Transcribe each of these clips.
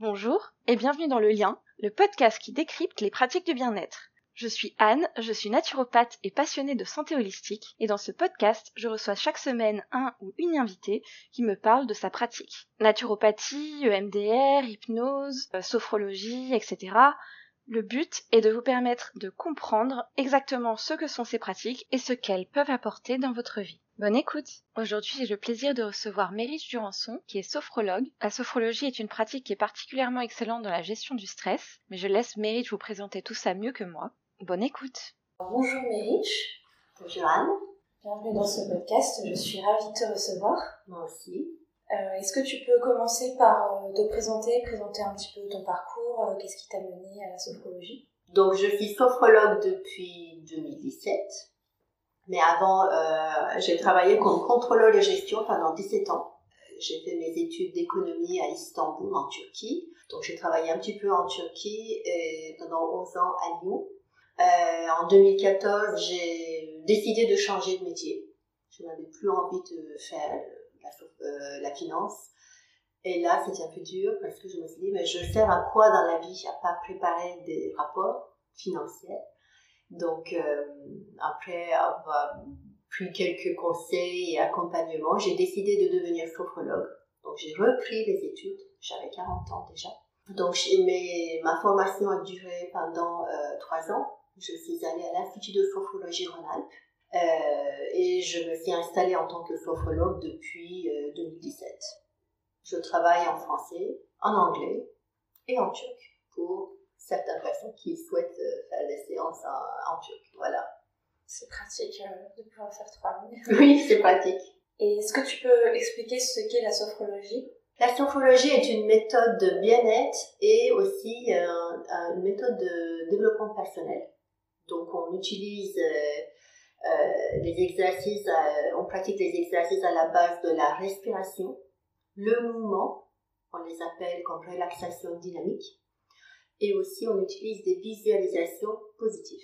Bonjour et bienvenue dans Le Lien, le podcast qui décrypte les pratiques du bien-être. Je suis Anne, je suis naturopathe et passionnée de santé holistique et dans ce podcast, je reçois chaque semaine un ou une invitée qui me parle de sa pratique. Naturopathie, EMDR, hypnose, euh, sophrologie, etc. Le but est de vous permettre de comprendre exactement ce que sont ces pratiques et ce qu'elles peuvent apporter dans votre vie. Bonne écoute Aujourd'hui, j'ai le plaisir de recevoir Mérite Jurançon, qui est sophrologue. La sophrologie est une pratique qui est particulièrement excellente dans la gestion du stress, mais je laisse Mérite vous présenter tout ça mieux que moi. Bonne écoute Bonjour Mérich. Bonjour Anne. Bienvenue dans ce podcast, je suis ravie de te recevoir. Moi aussi. Euh, Est-ce que tu peux commencer par euh, te présenter, présenter un petit peu ton parcours, euh, qu'est-ce qui t'a mené à la sophrologie? Donc je suis sophrologue depuis 2017. Mais avant, euh, j'ai travaillé comme contrôleur de gestion pendant 17 ans. J'ai fait mes études d'économie à Istanbul, en Turquie. Donc j'ai travaillé un petit peu en Turquie et pendant 11 ans à Lyon. Euh, en 2014, j'ai décidé de changer de métier. Je n'avais plus envie de faire la, euh, finance. Et là, c'était un peu dur parce que je me suis dit, mais je sers à quoi dans la vie à pas préparer des rapports financiers? Donc, euh, après avoir pris quelques conseils et accompagnements, j'ai décidé de devenir sophrologue. Donc, j'ai repris les études. J'avais 40 ans déjà. Donc, mes, ma formation a duré pendant euh, trois ans. Je suis allée à l'Institut de sophrologie Rhône-Alpes. Euh, et je me suis installée en tant que sophrologue depuis 2017. Je travaille en français, en anglais et en turc pour certaines personnes qui souhaitent euh, faire des séances en, en turc. Voilà. C'est pratique euh, de pouvoir faire trois langues. Oui, c'est pratique. Et est-ce que tu peux expliquer ce qu'est la sophrologie? La sophrologie est une méthode de bien-être et aussi euh, une méthode de développement personnel. Donc on utilise euh, euh, les exercices, on pratique les exercices à la base de la respiration, le mouvement, on les appelle comme relaxation dynamique, et aussi on utilise des visualisations positives.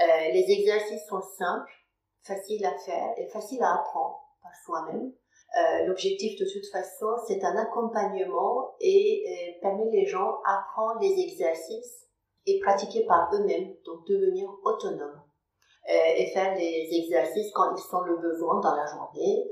Euh, les exercices sont simples, faciles à faire et faciles à apprendre par soi-même. Euh, L'objectif de toute façon, c'est un accompagnement et euh, permet les gens d'apprendre les exercices et pratiquer par eux-mêmes, donc devenir autonomes. Et faire les exercices quand ils sont le besoin dans la journée,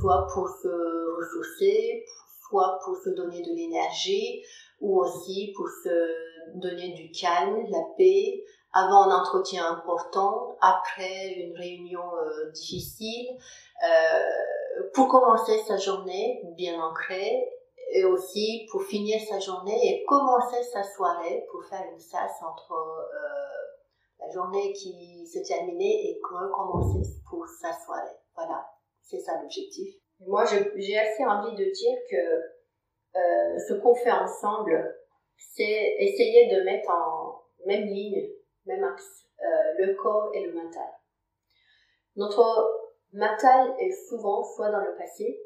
soit pour se ressourcer, soit pour se donner de l'énergie, ou aussi pour se donner du calme, la paix, avant un entretien important, après une réunion euh, difficile, euh, pour commencer sa journée bien ancrée, et aussi pour finir sa journée et commencer sa soirée pour faire une sas entre euh, la journée qui se terminait et recommencer pour sa soirée. Voilà, c'est ça l'objectif. Moi, j'ai assez envie de dire que euh, ce qu'on fait ensemble, c'est essayer de mettre en même ligne, même axe, euh, le corps et le mental. Notre mental est souvent soit dans le passé,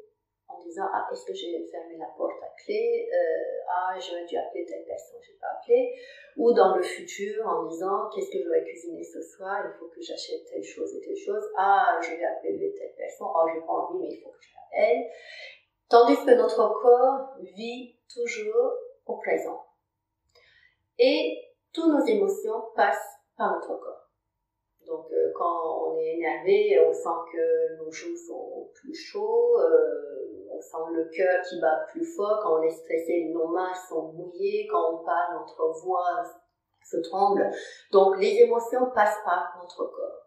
en disant ah est-ce que j'ai fermé la porte à clé euh, ah j'aurais dû appeler telle personne j'ai pas appelé ou dans le futur en disant qu'est-ce que je vais cuisiner ce soir il faut que j'achète telle chose et telle chose ah je vais appeler telle personne oh j'ai pas envie mais il faut que je l'appelle tandis que notre corps vit toujours au présent et toutes nos émotions passent par notre corps donc, euh, quand on est énervé, on sent que nos joues sont plus chauds, euh, on sent le cœur qui bat plus fort. Quand on est stressé, nos mains sont mouillées. Quand on parle, notre voix se tremble. Donc, les émotions passent par notre corps.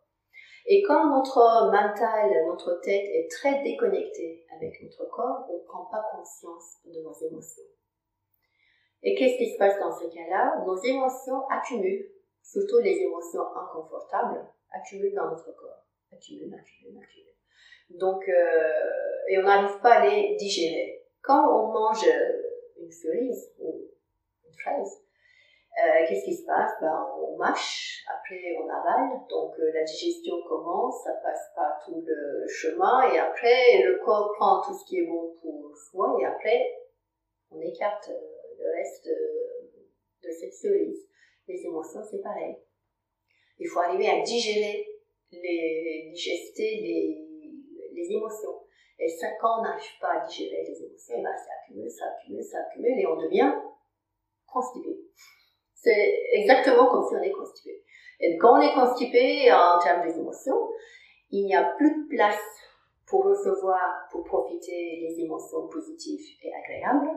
Et quand notre mental, notre tête est très déconnectée avec notre corps, on ne prend pas conscience de nos émotions. Et qu'est-ce qui se passe dans ce cas-là? Nos émotions accumulent surtout les émotions inconfortables, accumulent dans notre corps. Accumulent, accumulent, accumulent. Donc, euh, et on n'arrive pas à les digérer. Quand on mange une cerise ou une fraise, euh, qu'est-ce qui se passe? Ben, On mâche, après on avale, donc euh, la digestion commence, ça passe par tout le chemin, et après le corps prend tout ce qui est bon pour soi, et après on écarte le reste de, de cette cerise les émotions, c'est pareil. Il faut arriver à digérer, les, digester les, les émotions. Et ça, quand on n'arrive pas à digérer les émotions, ben, ça accumule, ça accumule, ça accumule, et on devient constipé. C'est exactement comme si on est constipé. Et quand on est constipé en termes des émotions, il n'y a plus de place pour recevoir, pour profiter des émotions positives et agréables.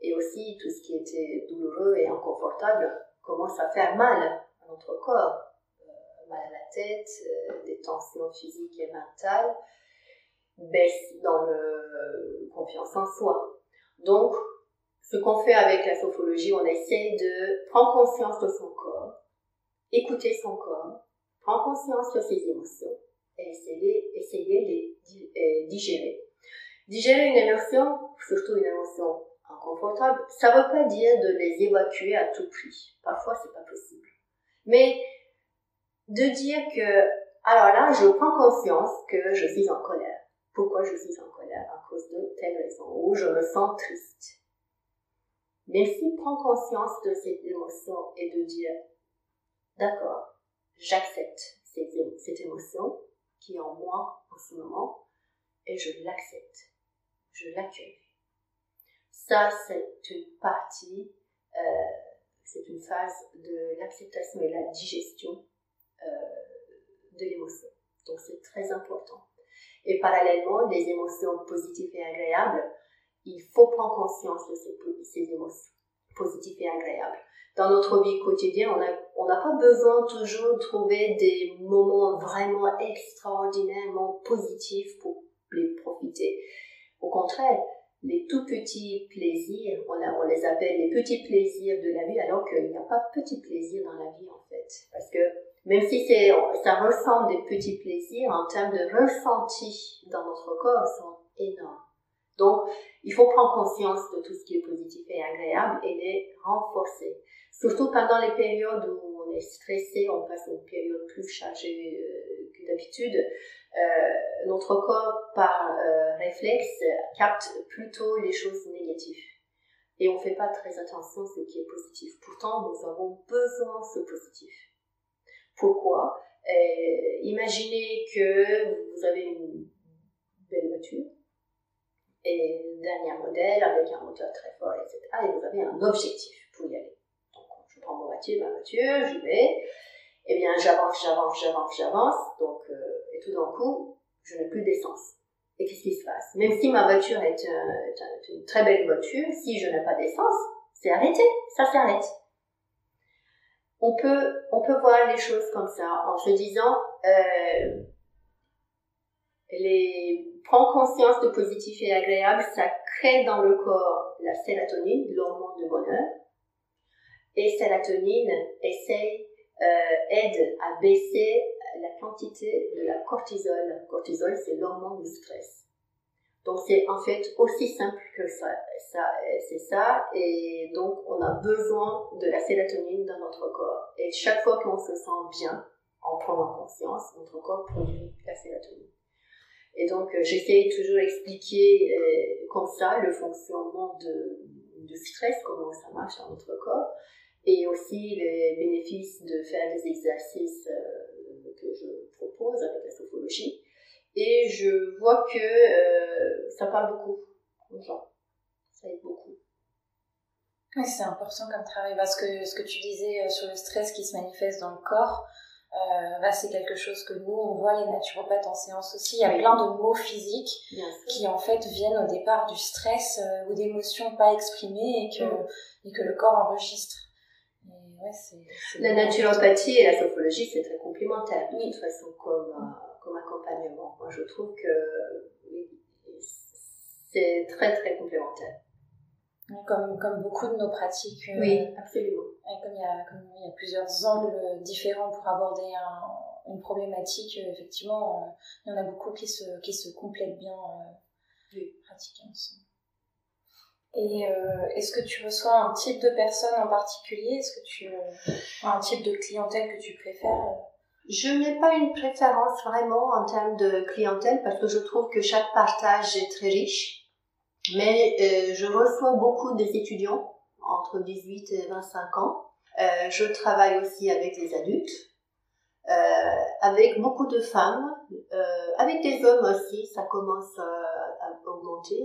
Et aussi, tout ce qui était douloureux et inconfortable commence à faire mal à notre corps. Euh, mal à la tête, euh, des tensions physiques et mentales, baisse dans le confiance en soi. Donc, ce qu'on fait avec la sophologie, on essaie de prendre conscience de son corps, écouter son corps, prendre conscience de ses émotions et essayer, essayer de euh, digérer. Digérer une émotion, surtout une émotion inconfortable, ça ne veut pas dire de les évacuer à tout prix. Parfois, c'est pas possible. Mais de dire que, alors là, je prends conscience que je suis en colère. Pourquoi je suis en colère? À cause de telle raison, ou je me sens triste. Mais si prends conscience de cette émotion et de dire, d'accord, j'accepte cette émotion qui est en moi en ce moment et je l'accepte, je l'accueille. Ça, c'est une partie, euh, c'est une phase de l'acceptation et la digestion euh, de l'émotion. Donc c'est très important. Et parallèlement, des émotions positives et agréables, il faut prendre conscience de ces, ces émotions positives et agréables. Dans notre vie quotidienne, on n'a pas besoin toujours de trouver des moments vraiment extraordinairement positifs pour les profiter. Au contraire, les tout petits plaisirs, on, les appelle les petits plaisirs de la vie, alors qu'il n'y a pas de petits plaisirs dans la vie en fait. Parce que même si ça ressemble des petits plaisirs, en termes de ressenti dans notre corps, sont énormes. Donc, il faut prendre conscience de tout ce qui est positif et agréable et les renforcer. Surtout pendant les périodes où on est stressé, on passe une période plus chargée euh, que d'habitude, euh, notre corps, par euh, réflexe, capte plutôt les choses négatives. Et on ne fait pas très attention à ce qui est positif. Pourtant, nous avons besoin de ce positif. Pourquoi? Imaginez que vous avez une belle voiture, et dernier modèle avec un moteur très fort, etc. Et vous avez un objectif pour y aller. Donc, je prends mon voiture, ma voiture, j'y vais. Eh bien, j'avance, j'avance, j'avance, j'avance. Donc, euh, et tout d'un coup, je n'ai plus d'essence. Et qu'est-ce qui se passe? Même si ma voiture est, une très belle voiture, si je n'ai pas d'essence, c'est arrêté, ça s'arrête. On peut, on peut voir les choses comme ça en se disant, euh, les prend conscience de positif et agréable, ça crée dans le corps la sérotonine, l'hormone de bonheur. Et sérotonine essaye, euh, aide à baisser la quantité de la cortisol. Cortisol, c'est l'hormone du stress. Donc c'est en fait aussi simple que ça, c'est ça, et donc on a besoin de la sérotonine dans notre corps. Et chaque fois qu'on se sent bien, en prenant conscience, notre corps produit la sérotonine. Et donc, euh, j'essaie toujours d'expliquer euh, comme ça le fonctionnement de, de stress, comment ça marche dans notre corps, et aussi les bénéfices de faire des exercices euh, que je propose avec la sophologie. Et je vois que ça parle beaucoup aux gens. Ça aide beaucoup. Oui, c'est important comme travail parce que ce que tu disais sur le stress qui se manifeste dans le corps, euh, c'est quelque chose que nous, on voit les naturopathes en séance aussi. Il y a plein de mots physiques qui en fait viennent au départ du stress euh, ou d'émotions pas exprimées et que, mm. et que le corps enregistre. ouais, la naturopathie et la sophologie, c'est très complémentaire de toute façon comme, euh, comme accompagnement. Moi, je trouve que c'est très très complémentaire. Comme, comme beaucoup de nos pratiques. Euh, oui, absolument. Et comme il, y a, comme il y a plusieurs angles différents pour aborder un, une problématique, euh, effectivement, euh, il y en a beaucoup qui se, qui se complètent bien oui. pratiquer ensemble. Et est-ce que tu reçois un type de personne en particulier? Est-ce que tu as un type de clientèle que tu préfères? Je n'ai pas une préférence vraiment en termes de clientèle parce que je trouve que chaque partage est très riche. Mais euh, je reçois beaucoup des étudiants entre 18 et 25 ans. Euh, je travaille aussi avec des adultes, euh, avec beaucoup de femmes, euh, avec des hommes aussi. Ça commence euh, augmenter,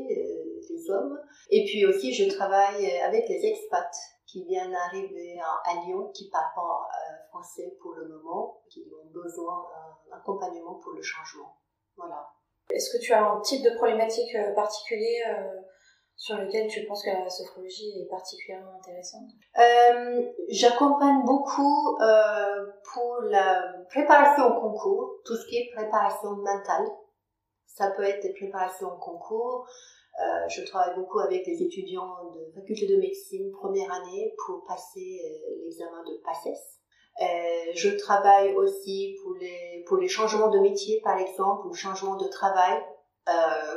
les hommes. Et puis aussi, je travaille avec les expats qui viennent arriver à, Lyon, qui parlent pas français pour le moment, qui ont besoin d'un accompagnement pour le changement. Voilà. Est-ce que tu as un type de problématique particulier sur lequel tu penses que la sophrologie est particulièrement intéressante? Euh, J'accompagne beaucoup euh, pour la préparation au concours, tout ce qui est préparation mentale. Ça peut être des préparations au concours. Euh, je travaille beaucoup avec les étudiants de faculté de médecine première année pour passer l'examen de PACES. Je travaille aussi pour les, changements de métier, par exemple, ou changements de travail,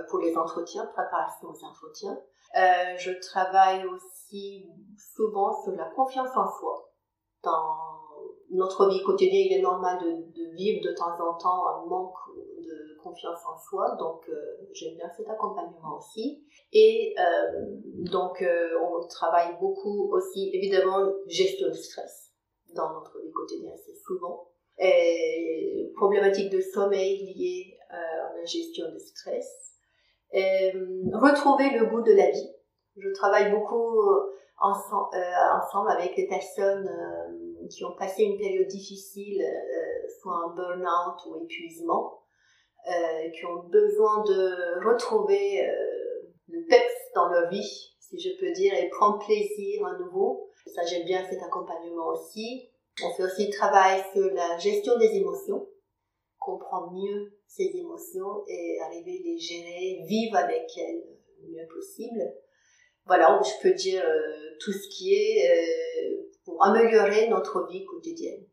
pour les entretiens, préparation aux entretiens. Euh, je travaille aussi souvent sur la confiance en soi. Dans notre vie quotidienne, il est normal de, vivre de temps en temps un manque de confiance en soi, donc euh, j'aime bien cet accompagnement aussi. Et euh, donc euh, on travaille beaucoup aussi, évidemment, gestion du stress dans notre vie quotidienne, c'est souvent. Et problématiques de sommeil liées à la gestion du stress euh, retrouver le goût de la vie. Je travaille beaucoup euh, euh, ensemble avec des personnes qui ont passé une période difficile, soit un burn-out ou épuisement, qui ont besoin de retrouver le peps dans leur vie, si je peux dire, et prendre plaisir à nouveau. Ça, j'aime bien cet accompagnement aussi. On fait aussi travail sur la gestion des émotions comprendre mieux ses émotions et arriver à les gérer, vivre avec elles le mieux possible. Voilà, je peux dire euh, tout ce qui est euh, pour améliorer notre vie quotidienne.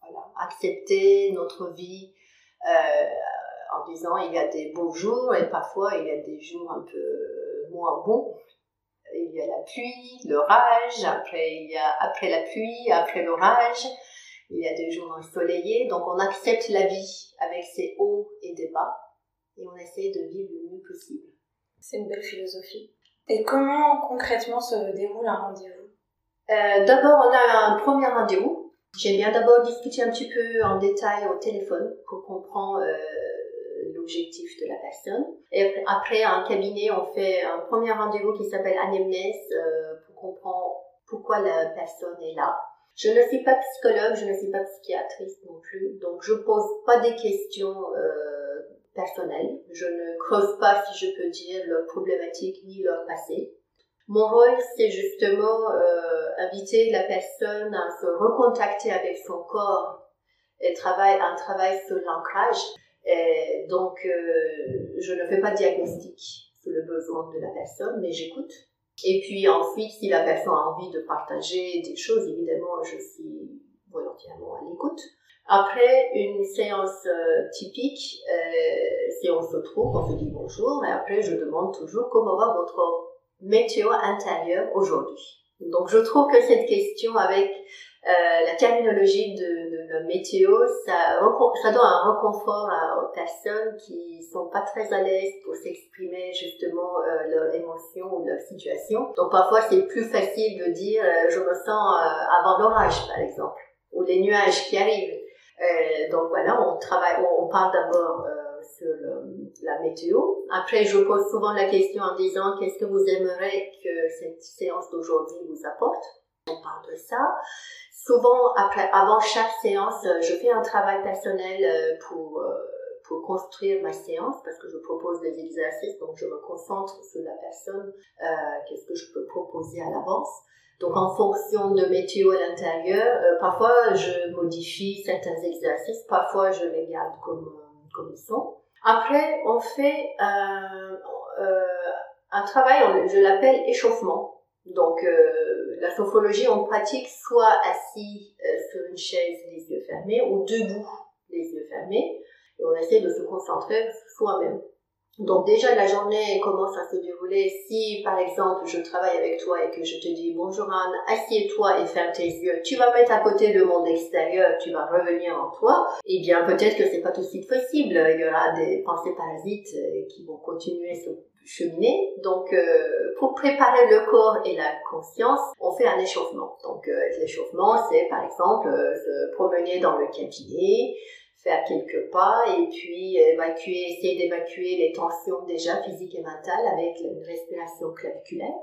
Voilà, accepter notre vie euh, en disant il y a des beaux jours et parfois il y a des jours un peu moins bons. Il y a la pluie, l'orage, après il y a après la pluie, après l'orage il y a des jours ensoleillés, donc on accepte la vie avec ses hauts et des bas, et on essaie de vivre le mieux possible. C'est une belle philosophie. Et comment concrètement se déroule un rendez-vous? Euh, D'abord, on a un premier rendez-vous. J'aime bien d'abord discuter un petit peu en détail au téléphone pour comprendre euh, l'objectif de la personne. Et après, en cabinet, on fait un premier rendez-vous qui s'appelle anamnèse euh, pour comprendre pourquoi la personne est là, je ne suis pas psychologue, je ne suis pas psychiatrice non plus, donc je pose pas des questions euh, personnelles. Je ne creuse pas, si je peux dire, leurs problématiques ni leur passé. Mon rôle, c'est justement euh, inviter la personne à se recontacter avec son corps et travailler un travail sur l'ancrage. Donc, euh, je ne fais pas de diagnostic sur le besoin de la personne, mais j'écoute et puis ensuite, si la personne a envie de partager des choses, évidemment, je suis volontairement à l'écoute. Après une séance euh, typique, euh, si on se trouve, on se dit bonjour, et après je demande toujours comment va votre météo intérieur aujourd'hui. Donc je trouve que cette question avec euh, la terminologie de, de, la météo, ça, donne un reconfort aux personnes qui sont pas très à l'aise pour s'exprimer justement euh, leurs émotions ou leur situation. Donc parfois c'est plus facile de dire euh, je me sens euh, avant l'orage par exemple, ou les nuages qui arrivent. Euh, donc voilà, on travaille, on, parle d'abord sur la météo. Après, je pose souvent la question en disant qu'est-ce que vous aimeriez que cette séance d'aujourd'hui vous apporte? On parle de ça. Souvent, après, avant chaque séance, euh, je fais un travail personnel euh, pour, euh, pour construire ma séance parce que je propose des exercices, donc je me concentre sur la personne, qu'est-ce que je peux proposer à l'avance. Donc en fonction de météo à l'intérieur, parfois je modifie certains exercices, parfois je les garde comme, comme ils sont. Après, on fait un travail, je l'appelle échauffement. Donc, euh, la sophrologie, on pratique soit assis euh, sur une chaise, les yeux fermés, ou debout, les yeux fermés, et on essaie de se concentrer soi-même. Donc déjà, la journée commence à se dérouler. Si, par exemple, je travaille avec toi et que je te dis bonjour Anne, assieds-toi et ferme tes yeux, tu vas mettre à côté le monde extérieur, tu vas revenir en toi, eh bien peut-être que c'est pas tout de suite possible. Il y aura des pensées parasites euh, qui vont continuer ce cheminer. Donc, euh, pour préparer le corps et la conscience, on fait un échauffement. Donc, euh, l'échauffement, c'est par exemple se promener dans le cabinet, faire quelques pas et puis évacuer, essayer d'évacuer les tensions déjà physiques et mentales avec une respiration claviculaire.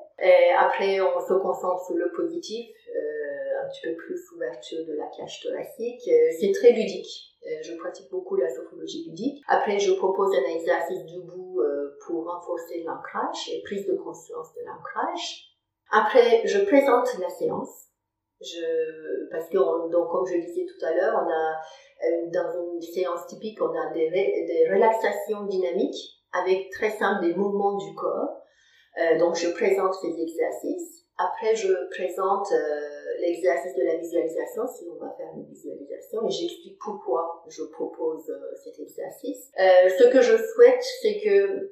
Après, on se concentre sur le positif, euh, un petit peu plus ouverture de la cage thoracique. Euh, c'est très ludique. Euh, je pratique beaucoup la sophrologie ludique. Après, je propose un exercice debout pour renforcer l'ancrage et prise de conscience de l'ancrage. Après, je présente la séance. Je, parce que, donc, comme je disais tout à l'heure, on a dans une séance typique, on a des, relaxations dynamiques avec très simple des mouvements du corps. Euh, donc, je présente ces exercices. Après, je présente euh, l'exercice de la visualisation, si on va faire une visualisation, et j'explique pourquoi je propose euh, cet exercice. Euh, ce que je souhaite, c'est que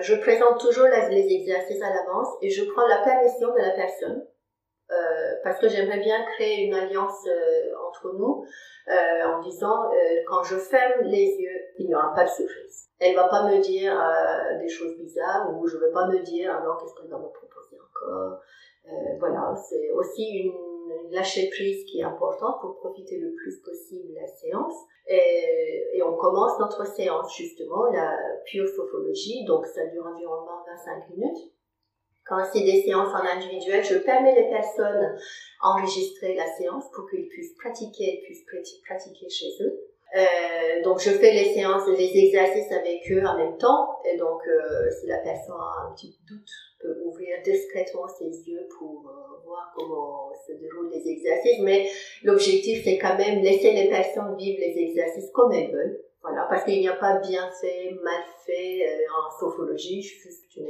je présente toujours les exercices à l'avance et je prends la permission de la personne euh, parce que j'aimerais bien créer une alliance euh, entre nous euh, en disant quand je ferme les yeux, il n'y aura pas de surprise. Elle va pas me dire des choses bizarres ou je vais pas me dire alors qu'est-ce qu'elle va me proposer encore. voilà, c'est aussi une, lâcher prise qui est importante pour profiter le plus possible de la séance. Et, on commence notre séance justement, la pure sophologie, donc ça dure environ 20-25 minutes. Quand c'est des séances en individuel, je permets les personnes enregistrer la séance pour qu'ils puissent pratiquer, puissent pratiquer chez eux. Euh, donc je fais les séances, les exercices avec eux en même temps. Et donc euh, si la personne a un petit doute, peut ouvrir discrètement ses yeux pour euh, voir comment se déroulent les exercices. Mais l'objectif c'est quand même laisser les personnes vivre les exercices comme elles veulent. Voilà, parce qu'il n'y a pas bien fait, mal fait en sophologie. Je suis une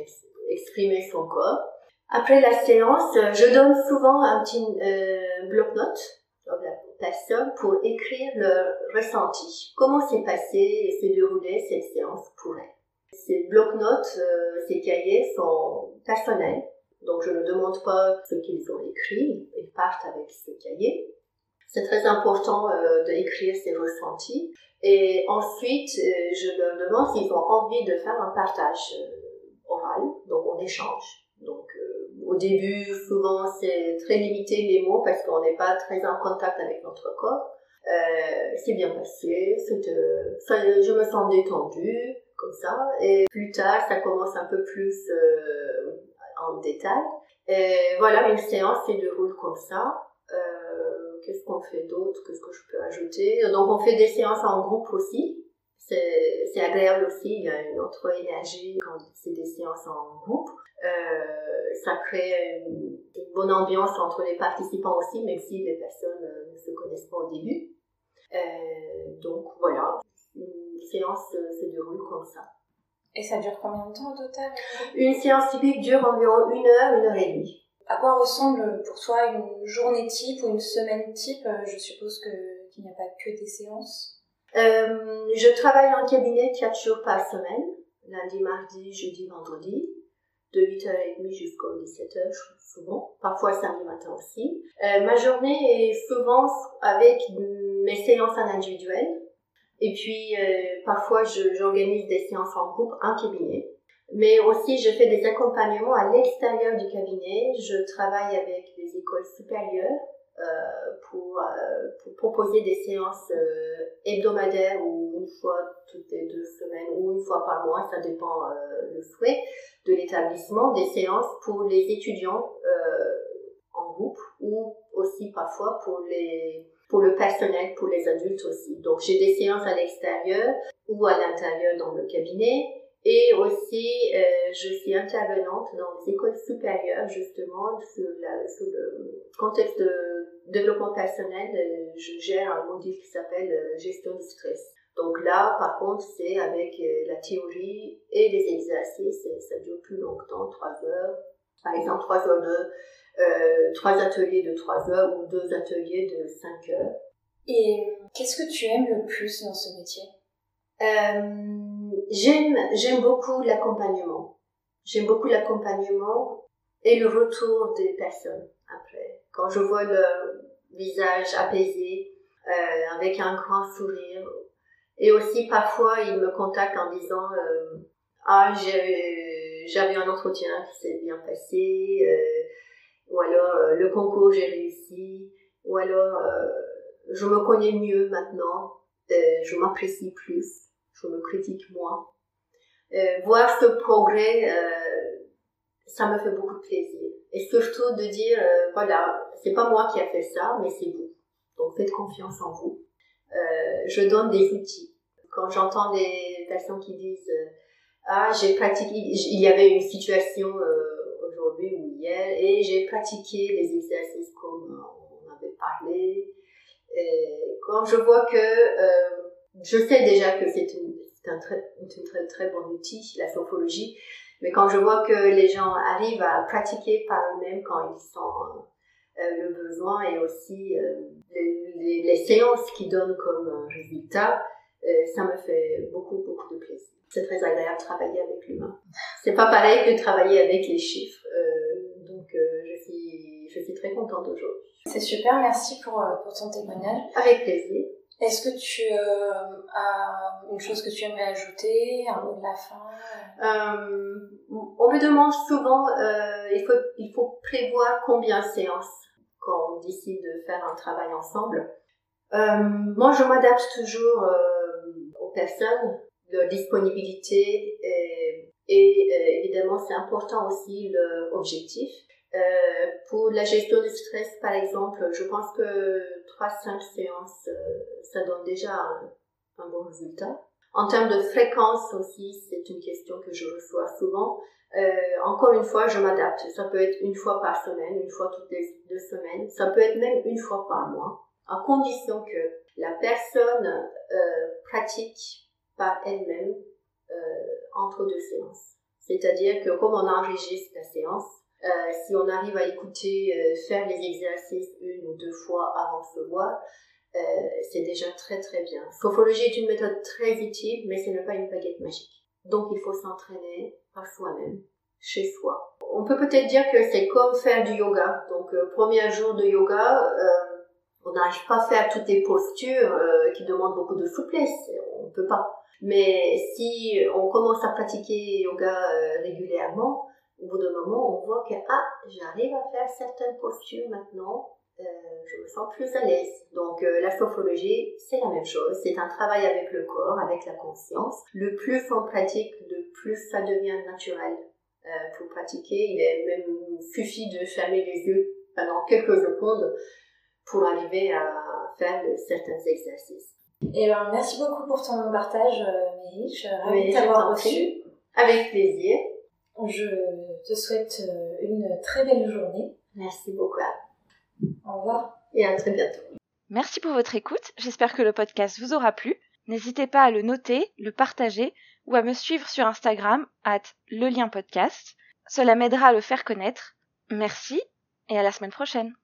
exprimer son corps. Après la séance, je donne souvent un petit euh, bloc-notes à la personne pour écrire le ressenti. Comment s'est passé et s'est déroulée cette séance pour elle? Ces bloc-notes, euh, ces cahiers sont personnels, donc je ne demande pas ce qu'ils ont écrit, ils partent avec ce cahier. C'est très important euh, d'écrire ces ressentis. Et ensuite, euh, je leur demande s'ils ont envie de faire un partage donc on échange. Donc euh, au début, souvent c'est très limité les mots parce qu'on n'est pas très en contact avec notre corps. Euh, c'est bien passé, euh, je me sens détendue, comme ça. Et plus tard, ça commence un peu plus en détail. Voilà, une séance se déroule comme ça. Qu'est-ce qu'on fait d'autre? Qu'est-ce que je peux ajouter? Donc on fait des séances en groupe aussi c'est agréable aussi, il y a une autre énergie quand c'est des séances en groupe. Euh, ça crée une, bonne ambiance entre les participants aussi, même si les personnes euh, ne se connaissent pas au début. Euh, donc voilà, une séance se déroule comme ça. Et ça dure combien de temps au total? Une séance typique dure environ une heure, une heure et demie. À quoi ressemble pour toi une journée type ou une semaine type? Je suppose qu'il n'y a pas que des séances. Euh, je travaille en cabinet 4 jours par semaine, lundi, mardi, jeudi, vendredi, de 8h30 jusqu'à 17h souvent, parfois samedi matin aussi. Euh, ma journée est souvent avec mes séances en individuel, et puis euh, parfois j'organise des séances en groupe en cabinet. Mais aussi, je fais des accompagnements à l'extérieur du cabinet. Je travaille avec des écoles supérieures pour, euh, pour, proposer des séances euh, hebdomadaires ou une fois toutes les deux semaines ou une fois par mois, ça dépend le souhait de l'établissement, des séances pour les étudiants en groupe ou aussi parfois pour les pour le personnel, pour les adultes aussi. Donc j'ai des séances à l'extérieur ou à l'intérieur dans le cabinet et aussi, euh, je suis intervenante dans les écoles supérieures, justement, sur, la, sur le contexte de développement personnel. Euh, je gère un module qui s'appelle euh, gestion du stress. Donc là, par contre, c'est avec la théorie et les exercices, et ça dure plus longtemps, trois heures. Par exemple, trois heures de, euh, trois ateliers de trois heures ou deux ateliers de cinq heures. Et qu'est-ce que tu aimes le plus dans ce métier? Euh, j'aime, j'aime beaucoup l'accompagnement. J'aime beaucoup l'accompagnement et le retour des personnes après. Quand je vois leur visage apaisé, euh, avec un grand sourire. Et aussi parfois ils me contactent en disant euh, ah j'avais un entretien qui s'est bien passé, euh, ou alors euh, le concours j'ai réussi, ou alors euh, je me connais mieux maintenant je m'apprécie plus, je me critique moins. voir ce progrès, ça me fait beaucoup de plaisir. Et surtout de dire, voilà, c'est pas moi qui a fait ça, mais c'est vous. Donc faites confiance en vous. je donne des outils. Quand j'entends des personnes qui disent, ah, j'ai pratiqué, il y avait une situation aujourd'hui ou hier, et j'ai pratiqué les exercices comme on avait parlé. Quand je vois que, euh, je sais déjà que c'est un très, très, très bon outil, la sophologie, mais quand je vois que les gens arrivent à pratiquer par eux-mêmes quand ils sont euh, le besoin et aussi euh, les, les, séances qui donnent comme résultat, ça me fait beaucoup, beaucoup de plaisir. C'est très agréable de travailler avec l'humain. C'est pas pareil que de travailler avec les chiffres. donc, je, suis, je suis très contente aujourd'hui. C'est super, merci pour, pour ton témoignage. Avec plaisir. Est-ce que tu euh, as une chose que tu aimerais ajouter, un mot de la fin? Euh, On me demande souvent, euh, il, faut, il faut prévoir combien de séances quand on décide de faire un travail ensemble. moi, je m'adapte toujours aux personnes, leur disponibilité et, et évidemment, c'est important aussi l'objectif. Euh, pour la gestion du stress, par exemple, je pense que 3-5 séances, euh, ça donne déjà un, bon résultat. En termes de fréquence aussi, c'est une question que je reçois souvent. Euh, encore une fois, je m'adapte. Ça peut être une fois par semaine, une fois toutes les deux semaines. Ça peut être même une fois par mois, à condition que la personne pratique par elle-même entre deux séances. C'est-à-dire que comme on enregistre la séance, euh, si on arrive à écouter, euh, faire les exercices une ou deux fois avant de se voir, euh, c'est déjà très très bien. Sophologie est une méthode très utile, mais ce n'est pas une baguette magique. Donc il faut s'entraîner par soi-même, chez soi. On peut peut-être dire que c'est comme faire du yoga. Donc premier jour de yoga, on n'arrive pas à faire toutes les postures qui demandent beaucoup de souplesse. On ne peut pas. Mais si on commence à pratiquer yoga régulièrement, au bout d'un moment, on voit que ah, j'arrive à faire certaines postures maintenant, euh, je me sens plus à l'aise. Donc euh, la sophologie, c'est la même chose. C'est un travail avec le corps, avec la conscience. Le plus on pratique, le plus ça devient naturel. Euh, pour pratiquer, il est même suffit de fermer les yeux pendant quelques secondes pour arriver à faire certains exercices. Et eh alors, ben, merci beaucoup pour ton partage, suis ravie de t'avoir reçu. Avec plaisir. Je te souhaite euh, une très belle journée. Merci beaucoup. Au revoir. Et à très bientôt. Merci pour votre écoute. J'espère que le podcast vous aura plu. N'hésitez pas à le noter, le partager ou à me suivre sur Instagram, at le lien podcast. Cela m'aidera à le faire connaître. Merci et à la semaine prochaine.